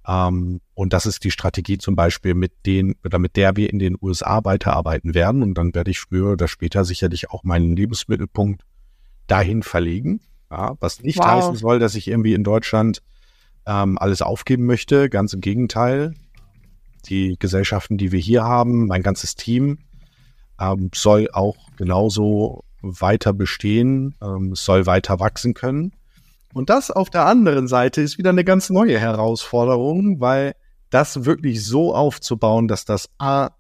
Ähm, und das ist die Strategie zum Beispiel, mit denen oder mit der wir in den USA weiterarbeiten werden. Und dann werde ich früher oder später sicherlich auch meinen Lebensmittelpunkt dahin verlegen. Ja, was nicht wow. heißen soll, dass ich irgendwie in Deutschland ähm, alles aufgeben möchte. Ganz im Gegenteil. Die Gesellschaften, die wir hier haben, mein ganzes Team, ähm, soll auch genauso weiter bestehen, ähm, soll weiter wachsen können. Und das auf der anderen Seite ist wieder eine ganz neue Herausforderung, weil das wirklich so aufzubauen, dass das A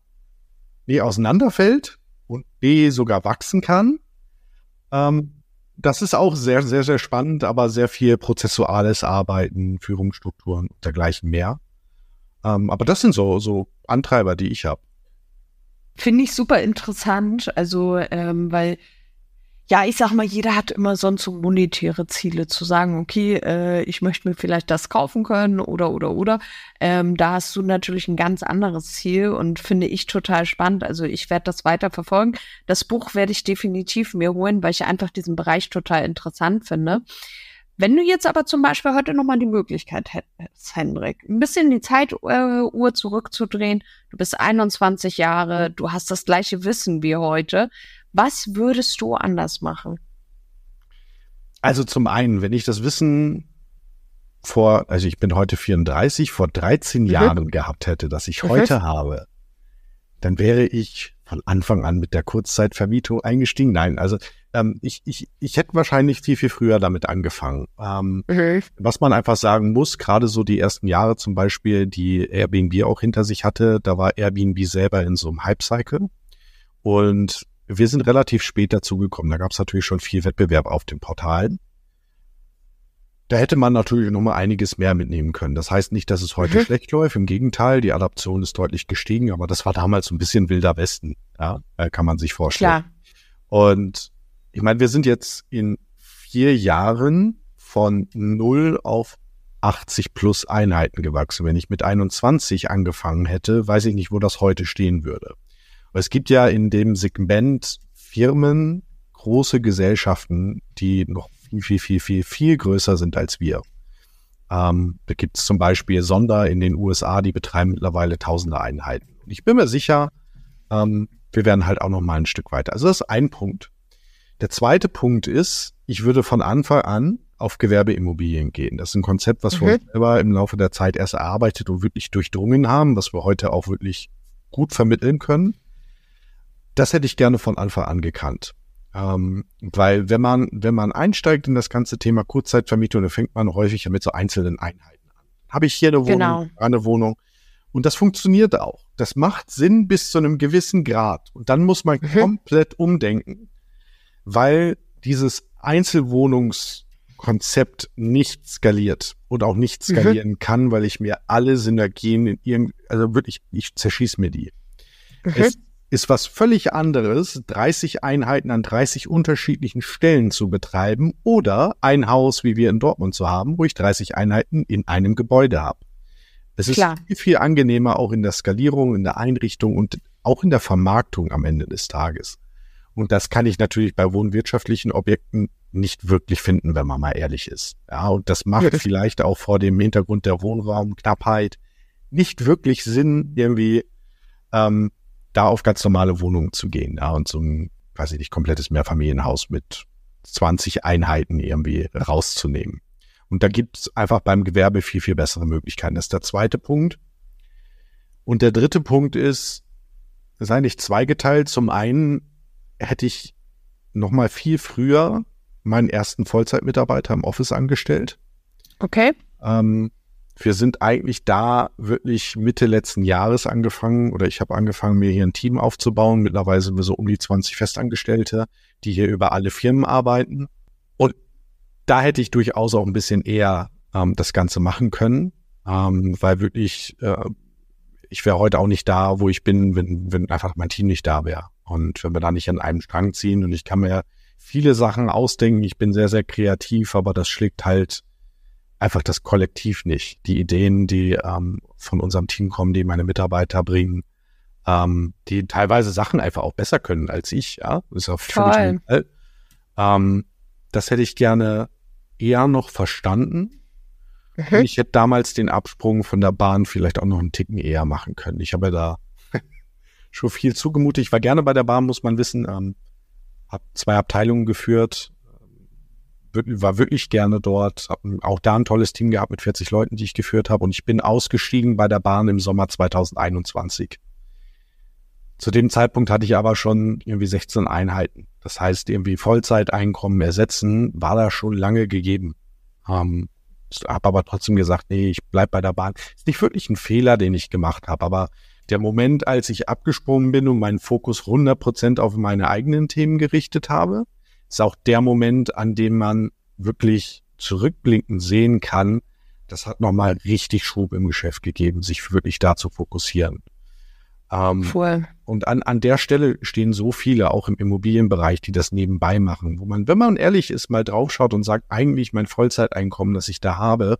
B auseinanderfällt und B sogar wachsen kann. Ähm, das ist auch sehr, sehr, sehr spannend, aber sehr viel prozessuales Arbeiten, Führungsstrukturen und dergleichen mehr. Ähm, aber das sind so, so Antreiber, die ich habe. Finde ich super interessant, also ähm, weil ja, ich sag mal, jeder hat immer sonst so monetäre Ziele, zu sagen, okay, äh, ich möchte mir vielleicht das kaufen können oder oder oder. Ähm, da hast du natürlich ein ganz anderes Ziel und finde ich total spannend. Also ich werde das weiter verfolgen. Das Buch werde ich definitiv mir holen, weil ich einfach diesen Bereich total interessant finde. Wenn du jetzt aber zum Beispiel heute nochmal die Möglichkeit hättest, Hendrik, ein bisschen die Zeituhr äh, zurückzudrehen, du bist 21 Jahre, du hast das gleiche Wissen wie heute, was würdest du anders machen? Also zum einen, wenn ich das Wissen vor, also ich bin heute 34, vor 13 mhm. Jahren gehabt hätte, das ich mhm. heute habe, dann wäre ich von Anfang an mit der Kurzzeitvermietung eingestiegen. Nein, also ähm, ich, ich, ich hätte wahrscheinlich viel, viel früher damit angefangen. Ähm, mhm. Was man einfach sagen muss, gerade so die ersten Jahre zum Beispiel, die Airbnb auch hinter sich hatte, da war Airbnb selber in so einem Hype-Cycle. Und wir sind relativ spät dazugekommen. Da gab es natürlich schon viel Wettbewerb auf den Portalen. Da hätte man natürlich noch mal einiges mehr mitnehmen können. Das heißt nicht, dass es heute mhm. schlecht läuft. Im Gegenteil, die Adaption ist deutlich gestiegen, aber das war damals ein bisschen wilder Westen. Ja, äh, kann man sich vorstellen. Klar. Und ich meine, wir sind jetzt in vier Jahren von null auf 80 plus Einheiten gewachsen. Wenn ich mit 21 angefangen hätte, weiß ich nicht, wo das heute stehen würde. Es gibt ja in dem Segment Firmen, große Gesellschaften, die noch viel, viel, viel, viel, viel größer sind als wir. Ähm, da gibt es zum Beispiel Sonder in den USA, die betreiben mittlerweile tausende Einheiten. Und ich bin mir sicher, ähm, wir werden halt auch noch mal ein Stück weiter. Also das ist ein Punkt. Der zweite Punkt ist, ich würde von Anfang an auf Gewerbeimmobilien gehen. Das ist ein Konzept, was mhm. wir selber im Laufe der Zeit erst erarbeitet und wirklich durchdrungen haben, was wir heute auch wirklich gut vermitteln können das hätte ich gerne von Anfang an gekannt. Ähm, weil wenn man, wenn man einsteigt in das ganze Thema Kurzzeitvermietung, dann fängt man häufig ja mit so einzelnen Einheiten an. Habe ich hier eine Wohnung, genau. eine Wohnung. Und das funktioniert auch. Das macht Sinn bis zu einem gewissen Grad. Und dann muss man mhm. komplett umdenken, weil dieses Einzelwohnungs Konzept nicht skaliert und auch nicht mhm. skalieren mhm. kann, weil ich mir alle Synergien in irgend, also wirklich, ich zerschieß mir die. Mhm. Es ist was völlig anderes, 30 Einheiten an 30 unterschiedlichen Stellen zu betreiben oder ein Haus, wie wir in Dortmund zu haben, wo ich 30 Einheiten in einem Gebäude habe. Es ist Klar. viel, viel angenehmer auch in der Skalierung, in der Einrichtung und auch in der Vermarktung am Ende des Tages. Und das kann ich natürlich bei wohnwirtschaftlichen Objekten nicht wirklich finden, wenn man mal ehrlich ist. Ja, und das macht vielleicht auch vor dem Hintergrund der Wohnraumknappheit nicht wirklich Sinn, irgendwie ähm, da auf ganz normale Wohnungen zu gehen, ja, und so ein, weiß ich nicht, komplettes Mehrfamilienhaus mit 20 Einheiten irgendwie rauszunehmen. Und da gibt es einfach beim Gewerbe viel, viel bessere Möglichkeiten. Das ist der zweite Punkt. Und der dritte Punkt ist, das ist eigentlich zweigeteilt. Zum einen hätte ich noch mal viel früher meinen ersten Vollzeitmitarbeiter im Office angestellt. Okay. Ähm, wir sind eigentlich da wirklich Mitte letzten Jahres angefangen oder ich habe angefangen, mir hier ein Team aufzubauen. Mittlerweile sind wir so um die 20 Festangestellte, die hier über alle Firmen arbeiten. Und da hätte ich durchaus auch ein bisschen eher ähm, das Ganze machen können, ähm, weil wirklich, äh, ich wäre heute auch nicht da, wo ich bin, wenn, wenn einfach mein Team nicht da wäre. Und wenn wir da nicht an einem Strang ziehen und ich kann mir viele Sachen ausdenken, ich bin sehr, sehr kreativ, aber das schlägt halt einfach das Kollektiv nicht. Die Ideen, die ähm, von unserem Team kommen, die meine Mitarbeiter bringen, ähm, die teilweise Sachen einfach auch besser können als ich, ja, ist auch völlig normal. Ähm, das hätte ich gerne eher noch verstanden. Mhm. Ich hätte damals den Absprung von der Bahn vielleicht auch noch einen Ticken eher machen können. Ich habe ja da schon viel zugemutet. Ich war gerne bei der Bahn, muss man wissen. Ähm, habe zwei Abteilungen geführt, war wirklich gerne dort, habe auch da ein tolles Team gehabt mit 40 Leuten, die ich geführt habe und ich bin ausgestiegen bei der Bahn im Sommer 2021. Zu dem Zeitpunkt hatte ich aber schon irgendwie 16 Einheiten. Das heißt, irgendwie Vollzeiteinkommen ersetzen war da schon lange gegeben. Ähm, habe aber trotzdem gesagt, nee, ich bleib bei der Bahn. Ist nicht wirklich ein Fehler, den ich gemacht habe, aber der Moment, als ich abgesprungen bin und meinen Fokus 100% auf meine eigenen Themen gerichtet habe, ist auch der Moment, an dem man wirklich zurückblickend sehen kann, das hat nochmal richtig Schub im Geschäft gegeben, sich wirklich da zu fokussieren. Ähm, Voll. Und an, an der Stelle stehen so viele, auch im Immobilienbereich, die das nebenbei machen, wo man, wenn man ehrlich ist, mal draufschaut und sagt, eigentlich mein Vollzeiteinkommen, das ich da habe,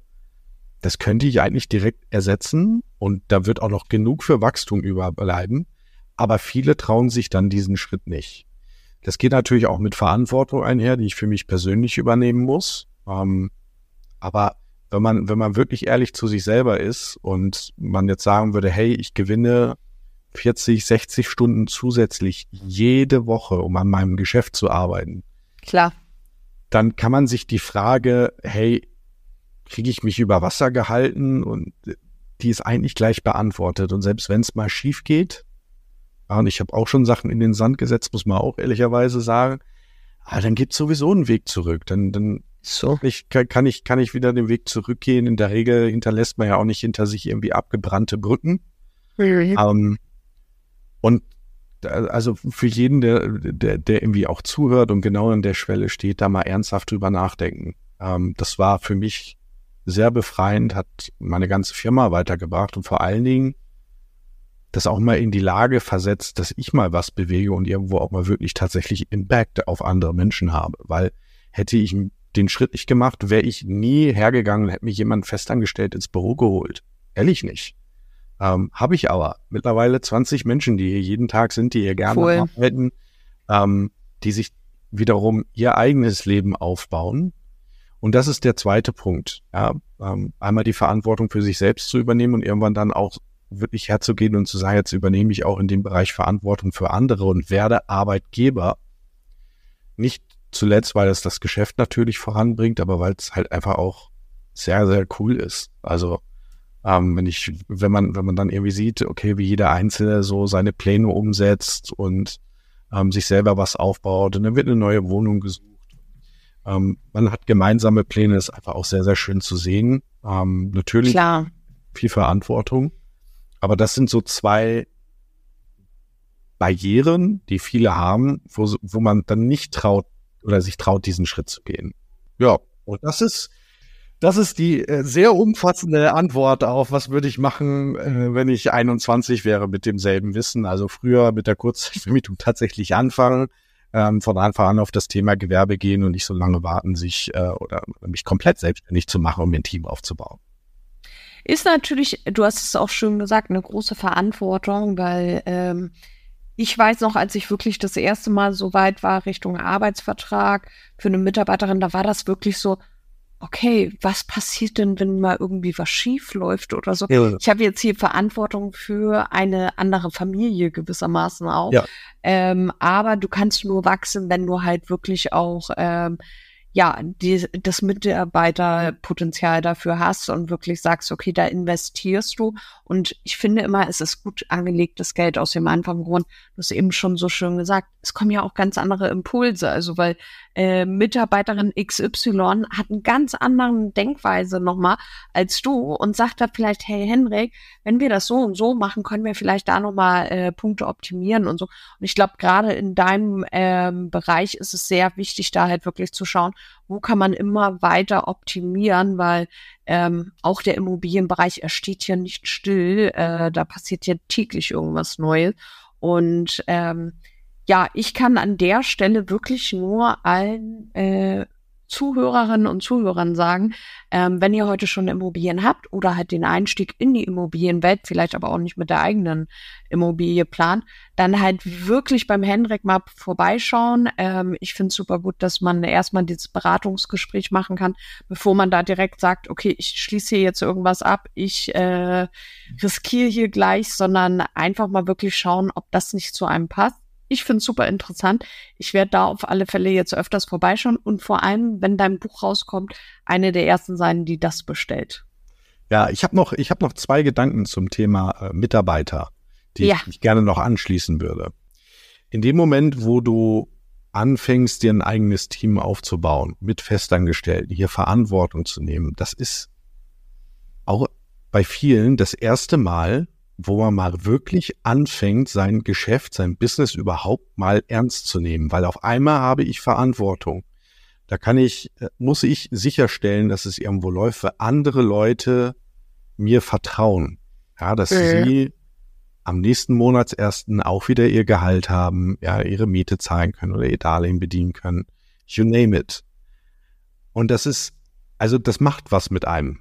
das könnte ich eigentlich direkt ersetzen und da wird auch noch genug für Wachstum überbleiben. Aber viele trauen sich dann diesen Schritt nicht. Das geht natürlich auch mit Verantwortung einher, die ich für mich persönlich übernehmen muss. Ähm, aber wenn man, wenn man wirklich ehrlich zu sich selber ist und man jetzt sagen würde, hey, ich gewinne 40, 60 Stunden zusätzlich jede Woche, um an meinem Geschäft zu arbeiten. Klar. Dann kann man sich die Frage, hey, kriege ich mich über Wasser gehalten und die ist eigentlich gleich beantwortet. Und selbst wenn es mal schief geht, und ich habe auch schon Sachen in den Sand gesetzt, muss man auch ehrlicherweise sagen, aber ah, dann gibt sowieso einen Weg zurück. Dann, dann so. ich, kann, ich, kann ich wieder den Weg zurückgehen. In der Regel hinterlässt man ja auch nicht hinter sich irgendwie abgebrannte Brücken. Mhm. Um, und also für jeden, der, der, der irgendwie auch zuhört und genau an der Schwelle steht, da mal ernsthaft drüber nachdenken. Ähm, das war für mich sehr befreiend, hat meine ganze Firma weitergebracht und vor allen Dingen das auch mal in die Lage versetzt, dass ich mal was bewege und irgendwo auch mal wirklich tatsächlich Impact auf andere Menschen habe. Weil hätte ich den Schritt nicht gemacht, wäre ich nie hergegangen und hätte mich jemand festangestellt ins Büro geholt. Ehrlich nicht. Ähm, Habe ich aber mittlerweile 20 Menschen, die hier jeden Tag sind, die hier gerne cool. arbeiten, ähm, die sich wiederum ihr eigenes Leben aufbauen und das ist der zweite Punkt. Ja, ähm, einmal die Verantwortung für sich selbst zu übernehmen und irgendwann dann auch wirklich herzugehen und zu sagen, jetzt übernehme ich auch in dem Bereich Verantwortung für andere und werde Arbeitgeber. Nicht zuletzt, weil es das Geschäft natürlich voranbringt, aber weil es halt einfach auch sehr, sehr cool ist. Also ähm, wenn ich, wenn man, wenn man dann irgendwie sieht, okay, wie jeder Einzelne so seine Pläne umsetzt und ähm, sich selber was aufbaut und dann wird eine neue Wohnung gesucht ähm, man hat gemeinsame Pläne, ist einfach auch sehr, sehr schön zu sehen. Ähm, natürlich Klar. viel Verantwortung. Aber das sind so zwei Barrieren, die viele haben, wo, wo man dann nicht traut oder sich traut, diesen Schritt zu gehen. Ja, Und das ist, das ist die äh, sehr umfassende Antwort auf, was würde ich machen, äh, wenn ich 21 wäre mit demselben Wissen. Also früher mit der Kurzzeitvermietung tatsächlich anfangen, ähm, von Anfang an auf das Thema Gewerbe gehen und nicht so lange warten, sich äh, oder mich komplett selbstständig zu machen, um ein Team aufzubauen. Ist natürlich, du hast es auch schön gesagt, eine große Verantwortung, weil ähm, ich weiß noch, als ich wirklich das erste Mal so weit war Richtung Arbeitsvertrag für eine Mitarbeiterin, da war das wirklich so, okay, was passiert denn, wenn mal irgendwie was schief läuft oder so? Ja. Ich habe jetzt hier Verantwortung für eine andere Familie gewissermaßen auch. Ja. Ähm, aber du kannst nur wachsen, wenn du halt wirklich auch ähm, ja, die, das Mitarbeiterpotenzial dafür hast und wirklich sagst, okay, da investierst du. Und ich finde immer, es ist gut angelegtes Geld aus dem einfachen Grund, du hast eben schon so schön gesagt, es kommen ja auch ganz andere Impulse. Also weil äh, Mitarbeiterin XY hat einen ganz anderen Denkweise nochmal als du und sagt da vielleicht, hey Henrik, wenn wir das so und so machen, können wir vielleicht da nochmal äh, Punkte optimieren und so. Und ich glaube, gerade in deinem ähm, Bereich ist es sehr wichtig, da halt wirklich zu schauen, wo kann man immer weiter optimieren, weil ähm, auch der Immobilienbereich, er steht ja nicht still, äh, da passiert ja täglich irgendwas Neues. Und ähm, ja, ich kann an der Stelle wirklich nur allen äh, Zuhörerinnen und Zuhörern sagen, ähm, wenn ihr heute schon Immobilien habt oder halt den Einstieg in die Immobilienwelt, vielleicht aber auch nicht mit der eigenen Immobilie plant, dann halt wirklich beim Hendrik mal vorbeischauen. Ähm, ich finde es super gut, dass man erstmal dieses Beratungsgespräch machen kann, bevor man da direkt sagt, okay, ich schließe hier jetzt irgendwas ab, ich äh, riskiere hier gleich, sondern einfach mal wirklich schauen, ob das nicht zu einem passt. Ich finde es super interessant. Ich werde da auf alle Fälle jetzt öfters vorbeischauen und vor allem, wenn dein Buch rauskommt, eine der ersten sein, die das bestellt. Ja, ich habe noch, ich habe noch zwei Gedanken zum Thema äh, Mitarbeiter, die ja. ich gerne noch anschließen würde. In dem Moment, wo du anfängst, dir ein eigenes Team aufzubauen, mit Festangestellten, hier Verantwortung zu nehmen, das ist auch bei vielen das erste Mal, wo man mal wirklich anfängt, sein Geschäft, sein Business überhaupt mal ernst zu nehmen, weil auf einmal habe ich Verantwortung. Da kann ich, äh, muss ich sicherstellen, dass es irgendwo läuft, weil andere Leute mir vertrauen. Ja, dass ja. sie am nächsten Monatsersten auch wieder ihr Gehalt haben, ja, ihre Miete zahlen können oder ihr Darlehen bedienen können. You name it. Und das ist, also das macht was mit einem.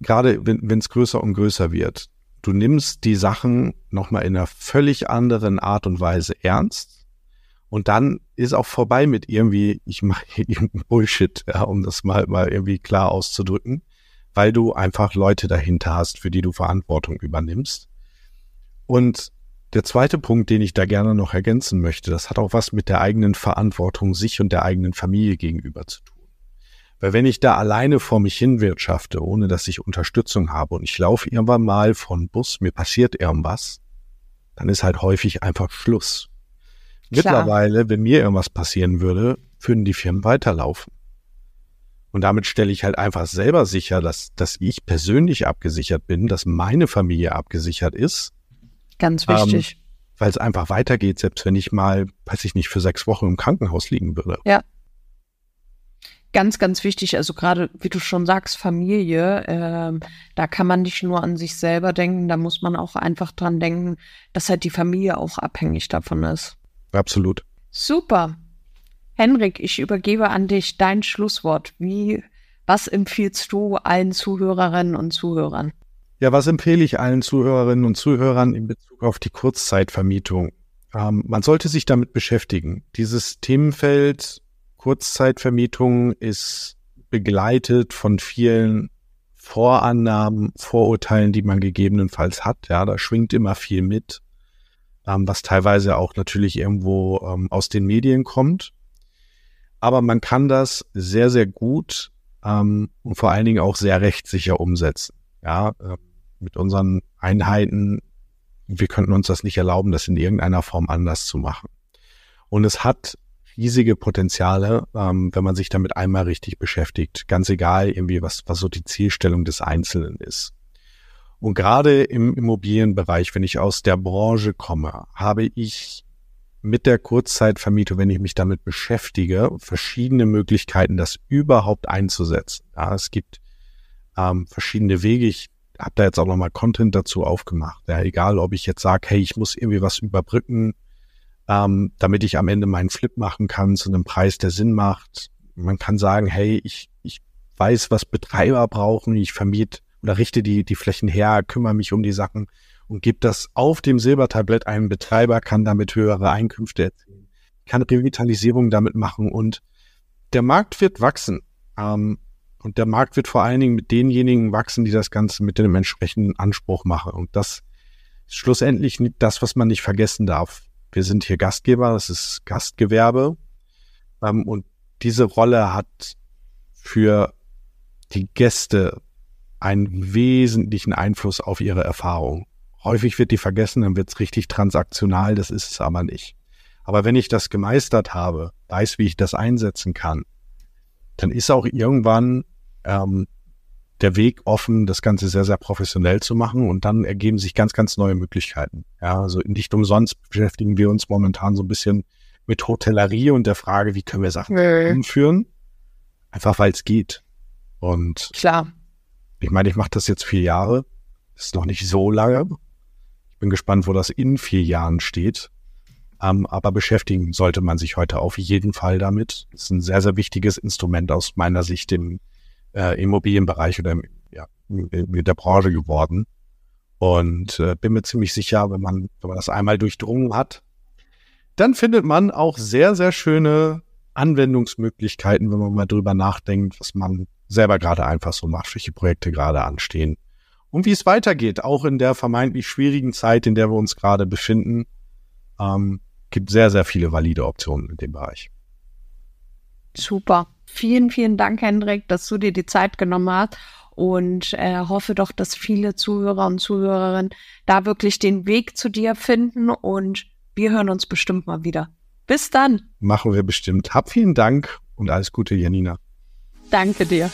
Gerade wenn es größer und größer wird du nimmst die Sachen nochmal in einer völlig anderen Art und Weise ernst. Und dann ist auch vorbei mit irgendwie, ich mache hier irgendeinen Bullshit, ja, um das mal, mal irgendwie klar auszudrücken, weil du einfach Leute dahinter hast, für die du Verantwortung übernimmst. Und der zweite Punkt, den ich da gerne noch ergänzen möchte, das hat auch was mit der eigenen Verantwortung sich und der eigenen Familie gegenüber zu tun. Weil wenn ich da alleine vor mich hin wirtschafte, ohne dass ich Unterstützung habe und ich laufe irgendwann mal von Bus, mir passiert irgendwas, dann ist halt häufig einfach Schluss. Klar. Mittlerweile, wenn mir irgendwas passieren würde, würden die Firmen weiterlaufen. Und damit stelle ich halt einfach selber sicher, dass, dass ich persönlich abgesichert bin, dass meine Familie abgesichert ist. Ganz wichtig. Ähm, weil es einfach weitergeht, selbst wenn ich mal, weiß ich nicht, für sechs Wochen im Krankenhaus liegen würde. Ja, ganz, ganz wichtig. Also gerade, wie du schon sagst, Familie, ähm, da kann man nicht nur an sich selber denken, da muss man auch einfach dran denken, dass halt die Familie auch abhängig davon ist. Absolut. Super. Henrik, ich übergebe an dich dein Schlusswort. Wie, was empfiehlst du allen Zuhörerinnen und Zuhörern? Ja, was empfehle ich allen Zuhörerinnen und Zuhörern in Bezug auf die Kurzzeitvermietung? Ähm, man sollte sich damit beschäftigen. Dieses Themenfeld Kurzzeitvermietung ist begleitet von vielen Vorannahmen, Vorurteilen, die man gegebenenfalls hat. Ja, da schwingt immer viel mit, ähm, was teilweise auch natürlich irgendwo ähm, aus den Medien kommt. Aber man kann das sehr, sehr gut ähm, und vor allen Dingen auch sehr rechtssicher umsetzen. Ja, äh, mit unseren Einheiten, wir könnten uns das nicht erlauben, das in irgendeiner Form anders zu machen. Und es hat riesige Potenziale, ähm, wenn man sich damit einmal richtig beschäftigt. Ganz egal, irgendwie, was, was so die Zielstellung des Einzelnen ist. Und gerade im Immobilienbereich, wenn ich aus der Branche komme, habe ich mit der Kurzzeitvermietung, wenn ich mich damit beschäftige, verschiedene Möglichkeiten, das überhaupt einzusetzen. Ja, es gibt ähm, verschiedene Wege. Ich habe da jetzt auch nochmal Content dazu aufgemacht. Ja, egal, ob ich jetzt sage, hey, ich muss irgendwie was überbrücken, ähm, damit ich am Ende meinen Flip machen kann zu einem Preis, der Sinn macht. Man kann sagen, hey, ich, ich weiß, was Betreiber brauchen, ich vermiete oder richte die, die Flächen her, kümmere mich um die Sachen und gebe das auf dem Silbertablett einem Betreiber, kann damit höhere Einkünfte erzielen, kann Revitalisierung damit machen und der Markt wird wachsen. Ähm, und der Markt wird vor allen Dingen mit denjenigen wachsen, die das Ganze mit dem entsprechenden Anspruch machen. Und das ist schlussendlich das, was man nicht vergessen darf. Wir sind hier Gastgeber, das ist Gastgewerbe. Ähm, und diese Rolle hat für die Gäste einen wesentlichen Einfluss auf ihre Erfahrung. Häufig wird die vergessen, dann wird es richtig transaktional, das ist es aber nicht. Aber wenn ich das gemeistert habe, weiß, wie ich das einsetzen kann, dann ist auch irgendwann ähm, der Weg offen, das Ganze sehr, sehr professionell zu machen und dann ergeben sich ganz, ganz neue Möglichkeiten. Ja, also nicht umsonst beschäftigen wir uns momentan so ein bisschen mit Hotellerie und der Frage, wie können wir Sachen nee. umführen? Einfach weil es geht. Und klar. Ich meine, ich mache das jetzt vier Jahre. Das ist noch nicht so lange. Ich bin gespannt, wo das in vier Jahren steht. Ähm, aber beschäftigen sollte man sich heute auf jeden Fall damit. Das ist ein sehr, sehr wichtiges Instrument aus meiner Sicht im äh, Immobilienbereich oder ja, mit der Branche geworden. Und äh, bin mir ziemlich sicher, wenn man, wenn man das einmal durchdrungen hat, dann findet man auch sehr, sehr schöne Anwendungsmöglichkeiten, wenn man mal drüber nachdenkt, was man selber gerade einfach so macht, welche Projekte gerade anstehen und wie es weitergeht, auch in der vermeintlich schwierigen Zeit, in der wir uns gerade befinden. Ähm, gibt sehr, sehr viele valide Optionen in dem Bereich. Super. Vielen, vielen Dank, Hendrik, dass du dir die Zeit genommen hast und äh, hoffe doch, dass viele Zuhörer und Zuhörerinnen da wirklich den Weg zu dir finden und wir hören uns bestimmt mal wieder. Bis dann. Machen wir bestimmt. Hab vielen Dank und alles Gute, Janina. Danke dir.